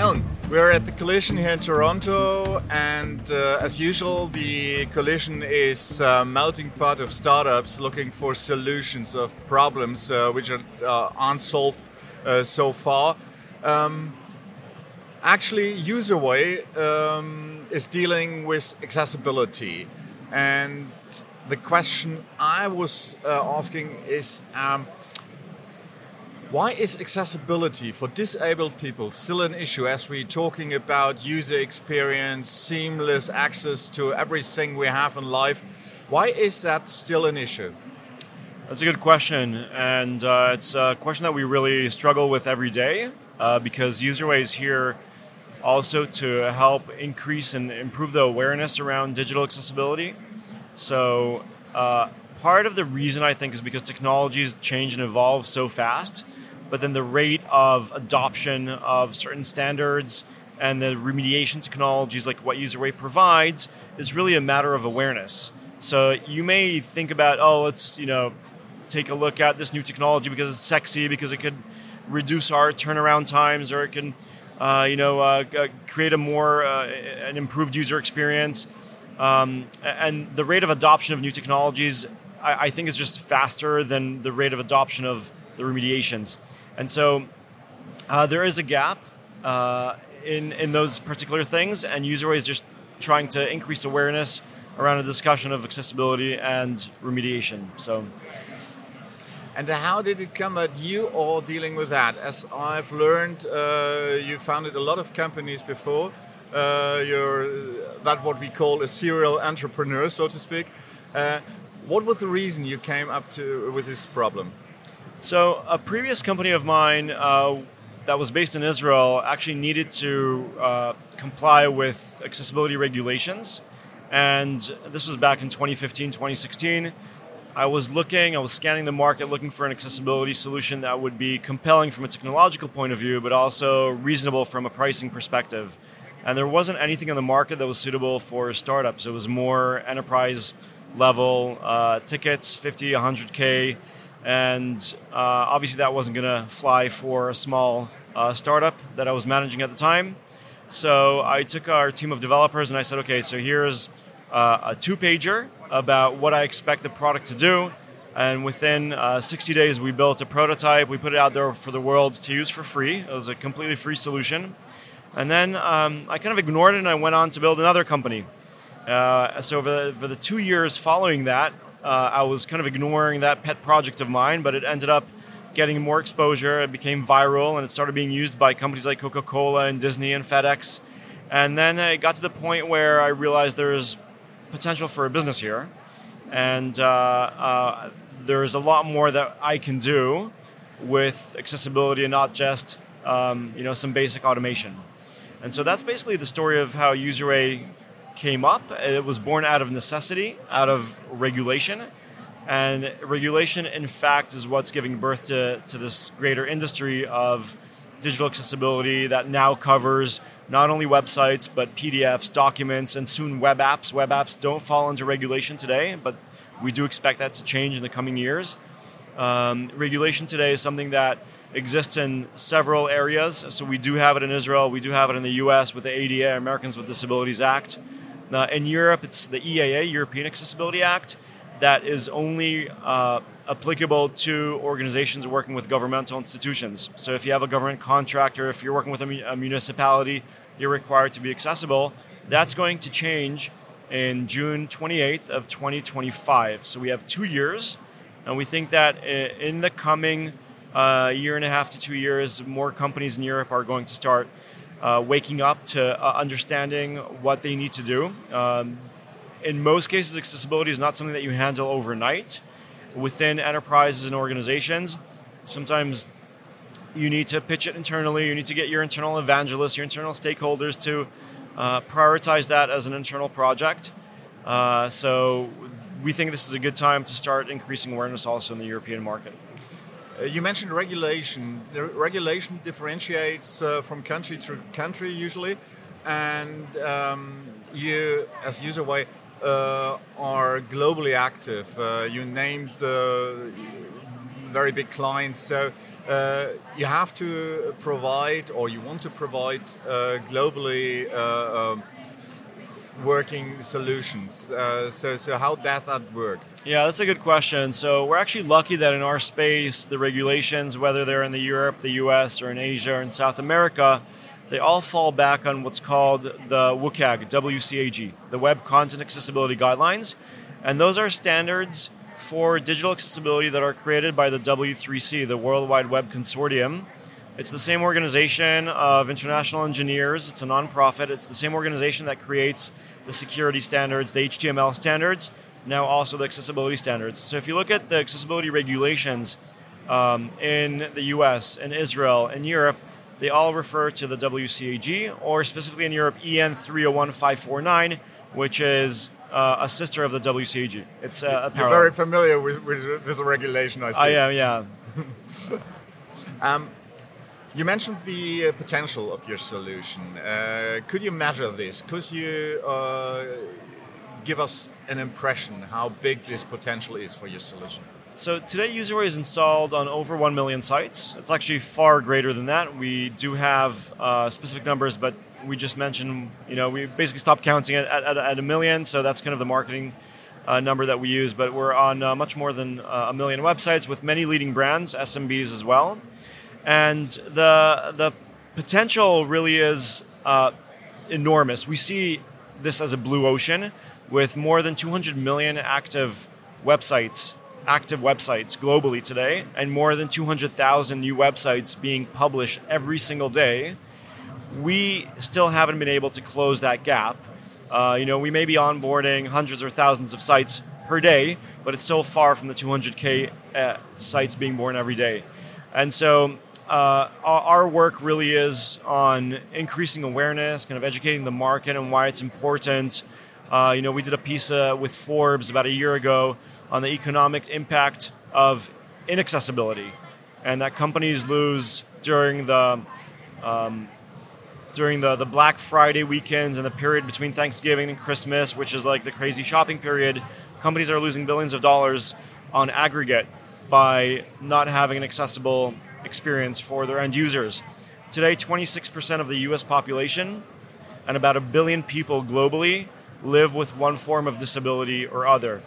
Allon, we're at the collision here in Toronto, and uh, as usual, the collision is a melting pot of startups looking for solutions of problems uh, which are uh, unsolved uh, so far. Um, actually, Userway um, is dealing with accessibility, and the question I was uh, asking is. Um, why is accessibility for disabled people still an issue as we're talking about user experience, seamless access to everything we have in life? Why is that still an issue? That's a good question, and uh, it's a question that we really struggle with every day uh, because UserWay is here also to help increase and improve the awareness around digital accessibility. So, uh, part of the reason I think is because technologies change and evolve so fast but then the rate of adoption of certain standards and the remediation technologies like what UserWay provides is really a matter of awareness. So you may think about, oh, let's you know take a look at this new technology because it's sexy, because it could reduce our turnaround times, or it can uh, you know uh, create a more uh, an improved user experience. Um, and the rate of adoption of new technologies, I, I think, is just faster than the rate of adoption of the remediations. And so uh, there is a gap uh, in, in those particular things, and UserWay is just trying to increase awareness around a discussion of accessibility and remediation. So. And how did it come at you all dealing with that? As I've learned, uh, you founded a lot of companies before. Uh, you're that what we call a serial entrepreneur, so to speak. Uh, what was the reason you came up to with this problem? So, a previous company of mine uh, that was based in Israel actually needed to uh, comply with accessibility regulations. And this was back in 2015, 2016. I was looking, I was scanning the market looking for an accessibility solution that would be compelling from a technological point of view, but also reasonable from a pricing perspective. And there wasn't anything in the market that was suitable for startups. It was more enterprise level uh, tickets, 50, 100K and uh, obviously that wasn't going to fly for a small uh, startup that I was managing at the time. So I took our team of developers and I said, okay, so here's uh, a two pager about what I expect the product to do. And within uh, 60 days, we built a prototype. We put it out there for the world to use for free. It was a completely free solution. And then um, I kind of ignored it and I went on to build another company. Uh, so for the, for the two years following that, uh, I was kind of ignoring that pet project of mine, but it ended up getting more exposure. It became viral and it started being used by companies like Coca Cola and Disney and FedEx. And then it got to the point where I realized there's potential for a business here. And uh, uh, there's a lot more that I can do with accessibility and not just um, you know some basic automation. And so that's basically the story of how UserWay came up. It was born out of necessity, out of regulation. And regulation, in fact, is what's giving birth to, to this greater industry of digital accessibility that now covers not only websites, but PDFs, documents, and soon web apps. Web apps don't fall under regulation today, but we do expect that to change in the coming years. Um, regulation today is something that exists in several areas. So we do have it in Israel, we do have it in the US with the ADA, Americans with Disabilities Act. Uh, in Europe, it's the EAA, European Accessibility Act, that is only uh, applicable to organizations working with governmental institutions. So if you have a government contractor, if you're working with a, a municipality, you're required to be accessible. That's going to change in June 28th of 2025. So we have two years, and we think that in the coming uh, year and a half to two years, more companies in Europe are going to start uh, waking up to uh, understanding what they need to do. Um, in most cases, accessibility is not something that you handle overnight. Within enterprises and organizations, sometimes you need to pitch it internally. You need to get your internal evangelists, your internal stakeholders to uh, prioritize that as an internal project. Uh, so we think this is a good time to start increasing awareness also in the European market. Uh, you mentioned regulation. The regulation differentiates uh, from country to country usually, and um, you, as UserWay, uh, are globally active. Uh, you named very big clients. So uh, you have to provide, or you want to provide, globally um, working solutions. So, so how does that work? Yeah, that's a good question. So we're actually lucky that in our space, the regulations, whether they're in the Europe, the U.S., or in Asia or in South America, they all fall back on what's called the WCAG, WCAG, the Web Content Accessibility Guidelines, and those are standards for digital accessibility that are created by the W3C, the World Wide Web Consortium. It's the same organization of international engineers. It's a nonprofit. It's the same organization that creates the security standards, the HTML standards, now also the accessibility standards. So if you look at the accessibility regulations um, in the US, in Israel, in Europe, they all refer to the WCAG, or specifically in Europe, EN 301549, which is uh, a sister of the WCAG. It's uh, a You're very familiar with, with, with, the regulation, I see. I am, yeah. um, you mentioned the uh, potential of your solution. Uh, could you measure this? Could you uh, give us an impression how big this potential is for your solution? So today, Userway is installed on over 1 million sites. It's actually far greater than that. We do have uh, specific numbers, but we just mentioned, you know, we basically stopped counting at, at, at a million, so that's kind of the marketing uh, number that we use. But we're on uh, much more than uh, a million websites with many leading brands, SMBs as well. And the, the potential really is uh, enormous. We see this as a blue ocean with more than 200 million active websites active websites globally today and more than 200,000 new websites being published every single day, we still haven't been able to close that gap. Uh, you know, we may be onboarding hundreds or thousands of sites per day, but it's still far from the 200k uh, sites being born every day. And so uh, our work really is on increasing awareness, kind of educating the market and why it's important. Uh, you know, we did a piece uh, with Forbes about a year ago on the economic impact of inaccessibility, and that companies lose during the um, during the, the Black Friday weekends and the period between Thanksgiving and Christmas, which is like the crazy shopping period. Companies are losing billions of dollars on aggregate by not having an accessible experience for their end users. Today, 26% of the US population and about a billion people globally live with one form of disability or other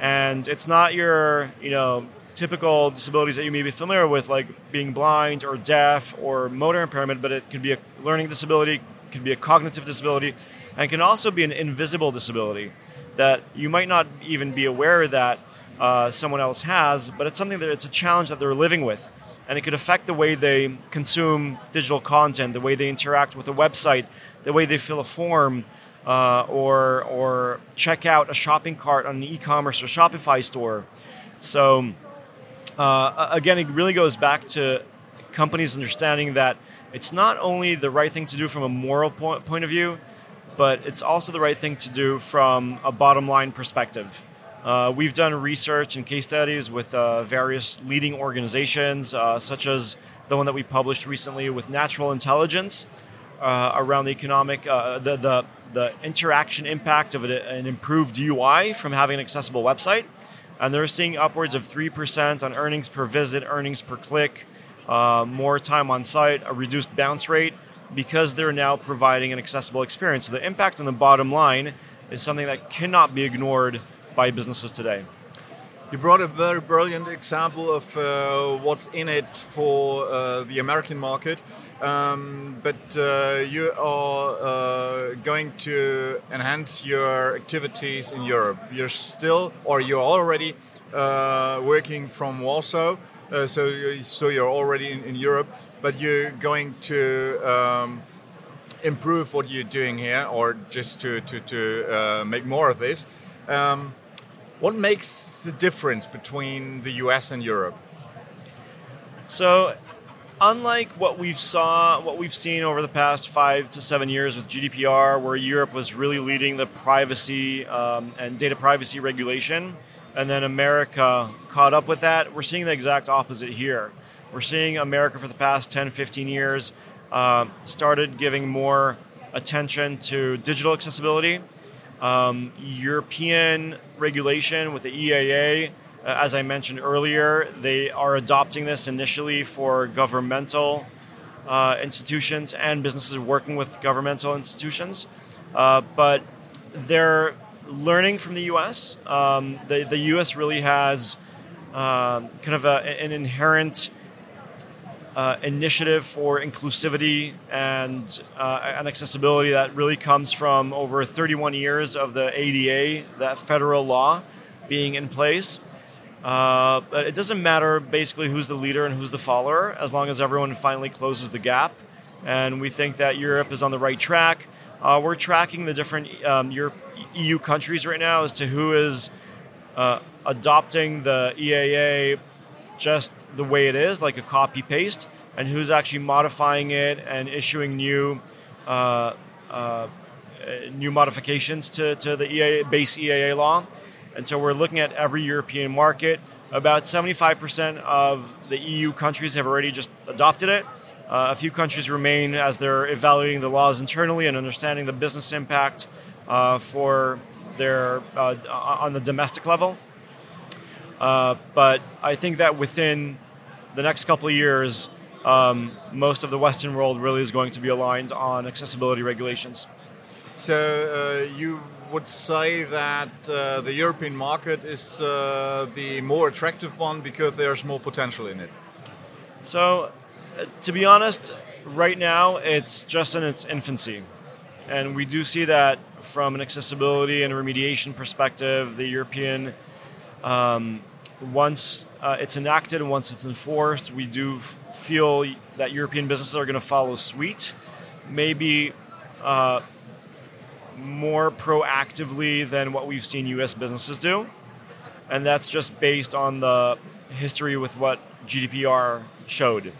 and it's not your you know typical disabilities that you may be familiar with, like being blind or deaf or motor impairment, but it could be a learning disability, could be a cognitive disability, and can also be an invisible disability that you might not even be aware that uh, someone else has, but it's something that it's a challenge that they're living with. And it could affect the way they consume digital content, the way they interact with a website, the way they fill a form, uh, or or check out a shopping cart on an e-commerce or Shopify store. So uh, again, it really goes back to companies understanding that it's not only the right thing to do from a moral point, point of view, but it's also the right thing to do from a bottom line perspective. Uh, we've done research and case studies with uh, various leading organizations, uh, such as the one that we published recently with Natural Intelligence uh, around the economic, uh, the, the the interaction impact of an improved UI from having an accessible website. And they're seeing upwards of 3% on earnings per visit, earnings per click, uh, more time on site, a reduced bounce rate, because they're now providing an accessible experience. So the impact on the bottom line is something that cannot be ignored by businesses today. You brought a very brilliant example of uh, what's in it for uh, the American market. Um, but uh, you are uh, going to enhance your activities in Europe. You're still, or you're already uh, working from Warsaw, uh, so so you're already in, in, Europe. But you're going to um, improve what you're doing here, or just to to, to make more of this. Um, what makes the difference between the US and Europe? So unlike what we've saw, what we've seen over the past five to seven years with GDPR, where Europe was really leading the privacy um, and data privacy regulation, and then America caught up with that, we're seeing the exact opposite here. We're seeing America for the past 10, 15 years uh, started giving more attention to digital accessibility. Um, European regulation with the EAA Uh, as I mentioned earlier, they are adopting this initially for governmental uh, institutions and businesses working with governmental institutions. Uh, but they're learning from the US. Um, the, the US really has um, kind of a, an inherent uh, initiative for inclusivity and, uh, and accessibility that really comes from over 31 years of the ADA, that federal law, being in place. Uh, but it doesn't matter basically who's the leader and who's the follower, as long as everyone finally closes the gap. And we think that Europe is on the right track. Uh, we're tracking the different um, Europe, EU countries right now as to who is uh, adopting the EAA just the way it is, like a copy paste, and who's actually modifying it and issuing new uh, uh, new modifications to, to the base EAA law. And so we're looking at every European market. About 75% of the EU countries have already just adopted it. Uh, a few countries remain as they're evaluating the laws internally and understanding the business impact uh, for their uh, on the domestic level. Uh, but I think that within the next couple of years, um, most of the Western world really is going to be aligned on accessibility regulations. So uh, you would say that uh, the European market is the more attractive one because there's more potential in it. So to be honest, right now it's just in its infancy. And we do see that from an accessibility and remediation perspective, the European, um, once uh, it's enacted and once it's enforced, we do feel that European businesses are going to follow suite, maybe uh, more proactively than what we've seen US businesses do. And that's just based on the history with what GDPR showed.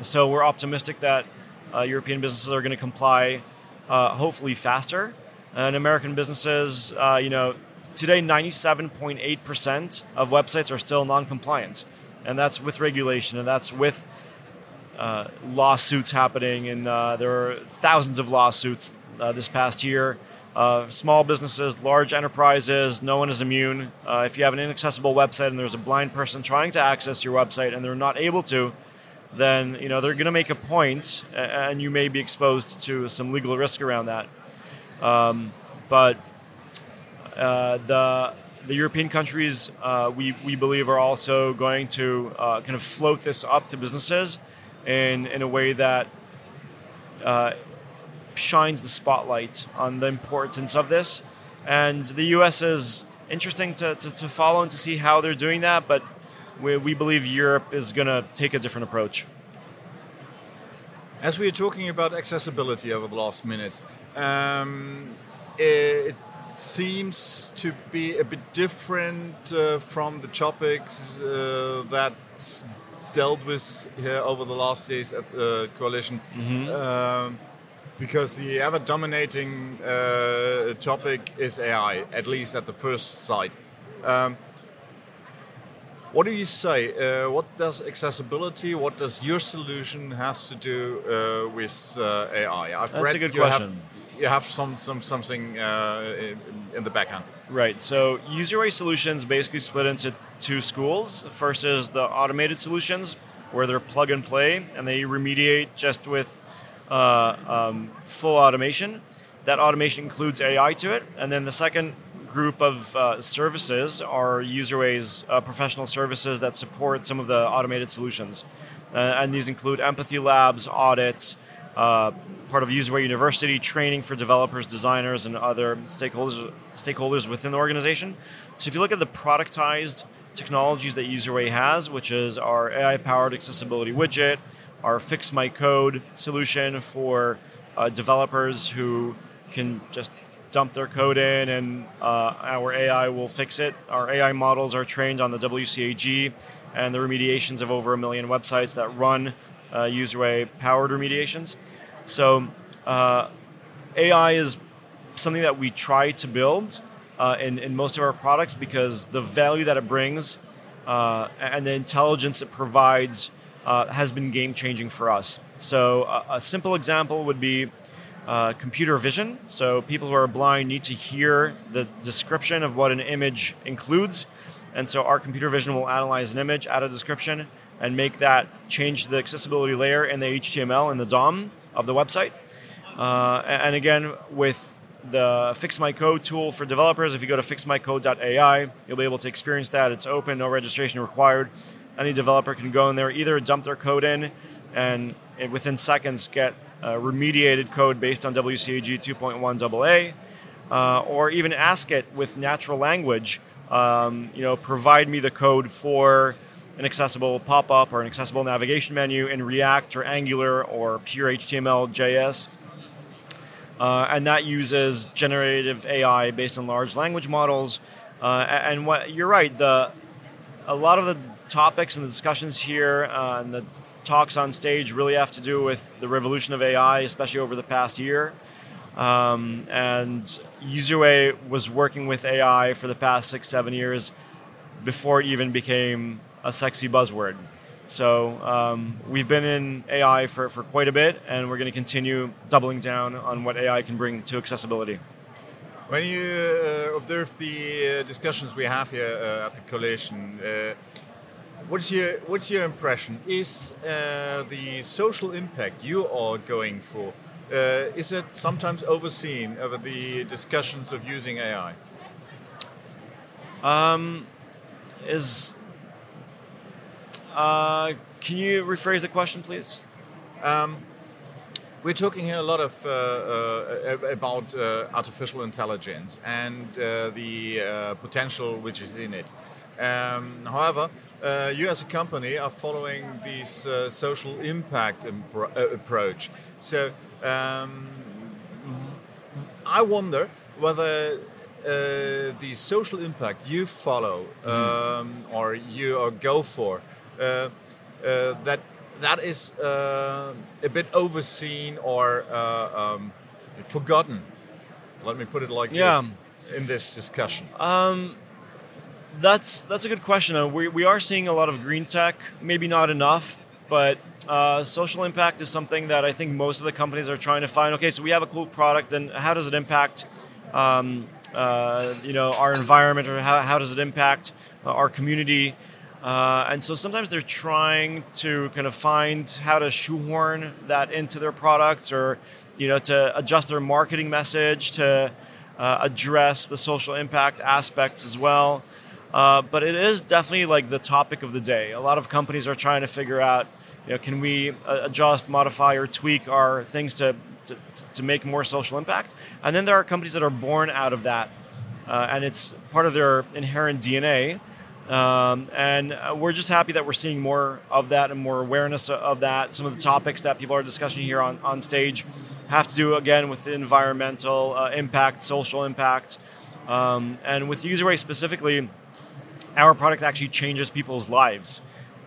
So we're optimistic that uh, European businesses are going to comply, uh, hopefully faster. And American businesses, uh, you know, today 97.8% of websites are still non-compliant, and that's with regulation, and that's with uh, lawsuits happening, and uh, there are thousands of lawsuits uh, this past year. small businesses, large enterprises, no one is immune. if you have an inaccessible website and there's a blind person trying to access your website and they're not able to, then you know they're going to make a point, and you may be exposed to some legal risk around that. Um, but uh, the the European countries, uh, we, we believe, are also going to uh, kind of float this up to businesses in, in a way that uh, shines the spotlight on the importance of this. And the US is interesting to, to, to follow and to see how they're doing that, but we, we believe Europe is going to take a different approach. As we are talking about accessibility over the last minutes, um, it seems to be a bit different uh, from the topics uh, that's dealt with here over the last days at the coalition. Mm-hmm. Um, because the ever dominating uh, topic is AI, at least at the first sight. Um, what do you say? Uh, what does accessibility, what does your solution has to do uh, with uh, AI? I've That's read a good you question. Have, you have some, some something uh, in, the backhand. Right. So UserWay solutions basically split into two schools. First is the automated solutions, where they're plug and play, and they remediate just with uh, um, full automation. That automation includes AI to it. And then the second group of uh, services are UserWay's uh, professional services that support some of the automated solutions. Uh, and these include empathy labs, audits, uh, part of UserWay University, training for developers, designers, and other stakeholders, stakeholders within the organization. So if you look at the productized technologies that UserWay has, which is our AI-powered accessibility widget, our Fix My Code solution for uh, developers who can just dump their code in and uh, our AI will fix it. Our AI models are trained on the WCAG and the remediations of over a million websites that run uh, UserWay powered remediations. So uh, AI is something that we try to build uh, in, in most of our products because the value that it brings uh, and the intelligence it provides uh, has been game changing for us. So a, a simple example would be uh, computer vision. So people who are blind need to hear the description of what an image includes. And so our computer vision will analyze an image, add a description, and make that change the accessibility layer in the HTML in the DOM of the website. Uh, and again, with the Fix My Code tool for developers, if you go to fixmycode.ai, you'll be able to experience that. It's open, no registration required. Any developer can go in there, either dump their code in and within seconds get remediated code based on WCAG 2.1 AA, uh, or even ask it with natural language, um, you know, provide me the code for an accessible pop-up or an accessible navigation menu in React or Angular or pure HTML, JS. Uh, and that uses generative AI based on large language models. Uh, and what you're right, the a lot of the topics and the discussions here uh, and the talks on stage really have to do with the revolution of AI, especially over the past year. Um, and Userway was working with AI for the past six, seven years before it even became a sexy buzzword. So um, we've been in AI for, for quite a bit, and we're going to continue doubling down on what AI can bring to accessibility. When you uh, observe the uh, discussions we have here uh, at the collation, uh, what's your what's your impression? Is uh, the social impact you are going for? Uh, is it sometimes overseen over the discussions of using AI? Um, is uh, can you rephrase the question, please? Um, we're talking here a lot of uh, uh, about uh, artificial intelligence and uh, the uh, potential which is in it. Um, however, uh, you as a company are following this social impact approach. So um, I wonder whether uh, the social impact you follow mm-hmm. um, or you or go for that that is uh, a bit overseen or uh, um, forgotten. Let me put it like yeah. this in this discussion. Um, that's that's a good question. We, we are seeing a lot of green tech, maybe not enough, but uh, social impact is something that I think most of the companies are trying to find. Okay, so we have a cool product, then how does it impact, um, uh, you know, our environment, or how, how does it impact uh, our community? Uh, and so sometimes they're trying to kind of find how to shoehorn that into their products, or you know, to adjust their marketing message to uh, address the social impact aspects as well. Uh, but it is definitely like the topic of the day. A lot of companies are trying to figure out, you know, can we uh, adjust, modify, or tweak our things to, to, to make more social impact? And then there are companies that are born out of that, uh, and it's part of their inherent DNA. Um, and uh, we're just happy that we're seeing more of that and more awareness of that. Some of the topics that people are discussing here on, on stage have to do again with environmental uh, impact, social impact, um, and with Userway specifically our product actually changes people's lives.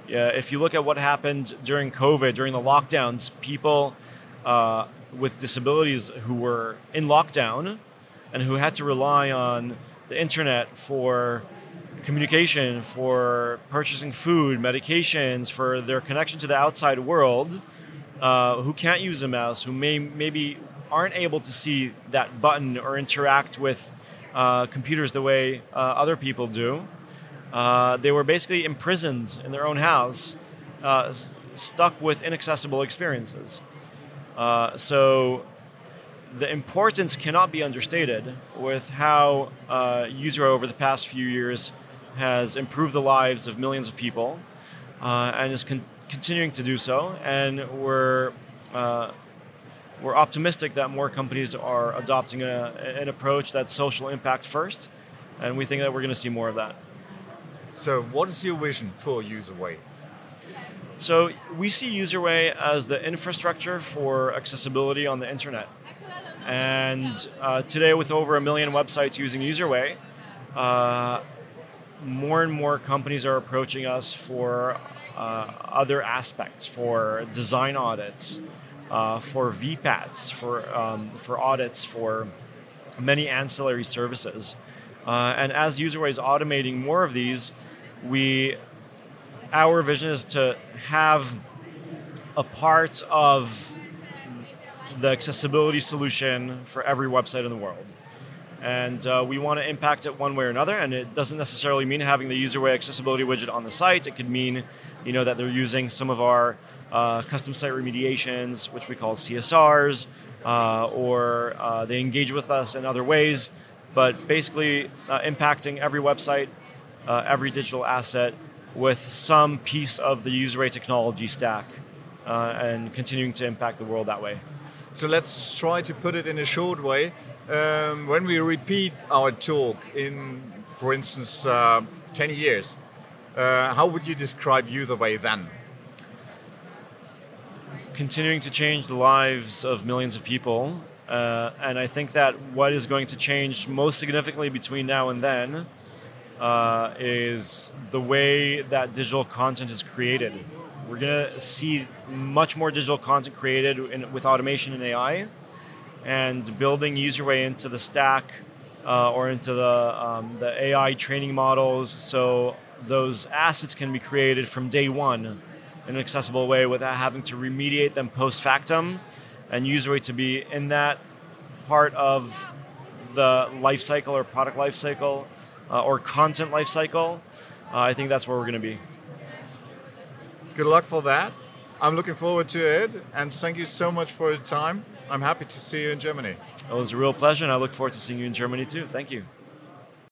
Uh, if you look at what happened during COVID, during the lockdowns, people uh, with disabilities who were in lockdown and who had to rely on the internet for communication, for purchasing food, medications, for their connection to the outside world, uh, who can't use a mouse, who may maybe aren't able to see that button or interact with uh, computers the way uh, other people do. Uh, they were basically imprisoned in their own house, uh, stuck with inaccessible experiences. Uh, so the importance cannot be understated with how uh, User over the past few years has improved the lives of millions of people uh, and is con- continuing to do so. And we're uh, we're optimistic that more companies are adopting a, an approach that's social impact first, and we think that we're going to see more of that. So, what is your vision for Userway? So, we see Userway as the infrastructure for accessibility on the internet. And uh, today, with over a million websites using Userway, uh, more and more companies are approaching us for uh, other aspects, for design audits, uh, for VPATs, for, um, for audits, for many ancillary services. Uh, and as Userway is automating more of these, we our vision is to have a part of the accessibility solution for every website in the world. And uh, we want to impact it one way or another. And it doesn't necessarily mean having the user-way accessibility widget on the site. It could mean, you know, that they're using some of our uh, custom site remediations, which we call CSRs, uh, or uh, they engage with us in other ways. But basically, uh, impacting every website, uh, every digital asset with some piece of the user-way technology stack, and continuing to impact the world that way. So let's try to put it in a short way um, when we repeat our talk in, for instance, uh, 10 years, uh, how would you describe UserWay then? Continuing to change the lives of millions of people. Uh, and I think that what is going to change most significantly between now and then uh, is the way that digital content is created. We're going to see much more digital content created in, with automation and AI and building UserWay into the stack uh, or into the, um, the AI training models so those assets can be created from day one in an accessible way without having to remediate them post factum and UserWay to be in that part of the life cycle or product life cycle uh, or content life cycle. Uh, I think that's where we're going to be. Good luck for that. I'm looking forward to it, and thank you so much for your time. I'm happy to see you in Germany. It was a real pleasure, and I look forward to seeing you in Germany too. Thank you.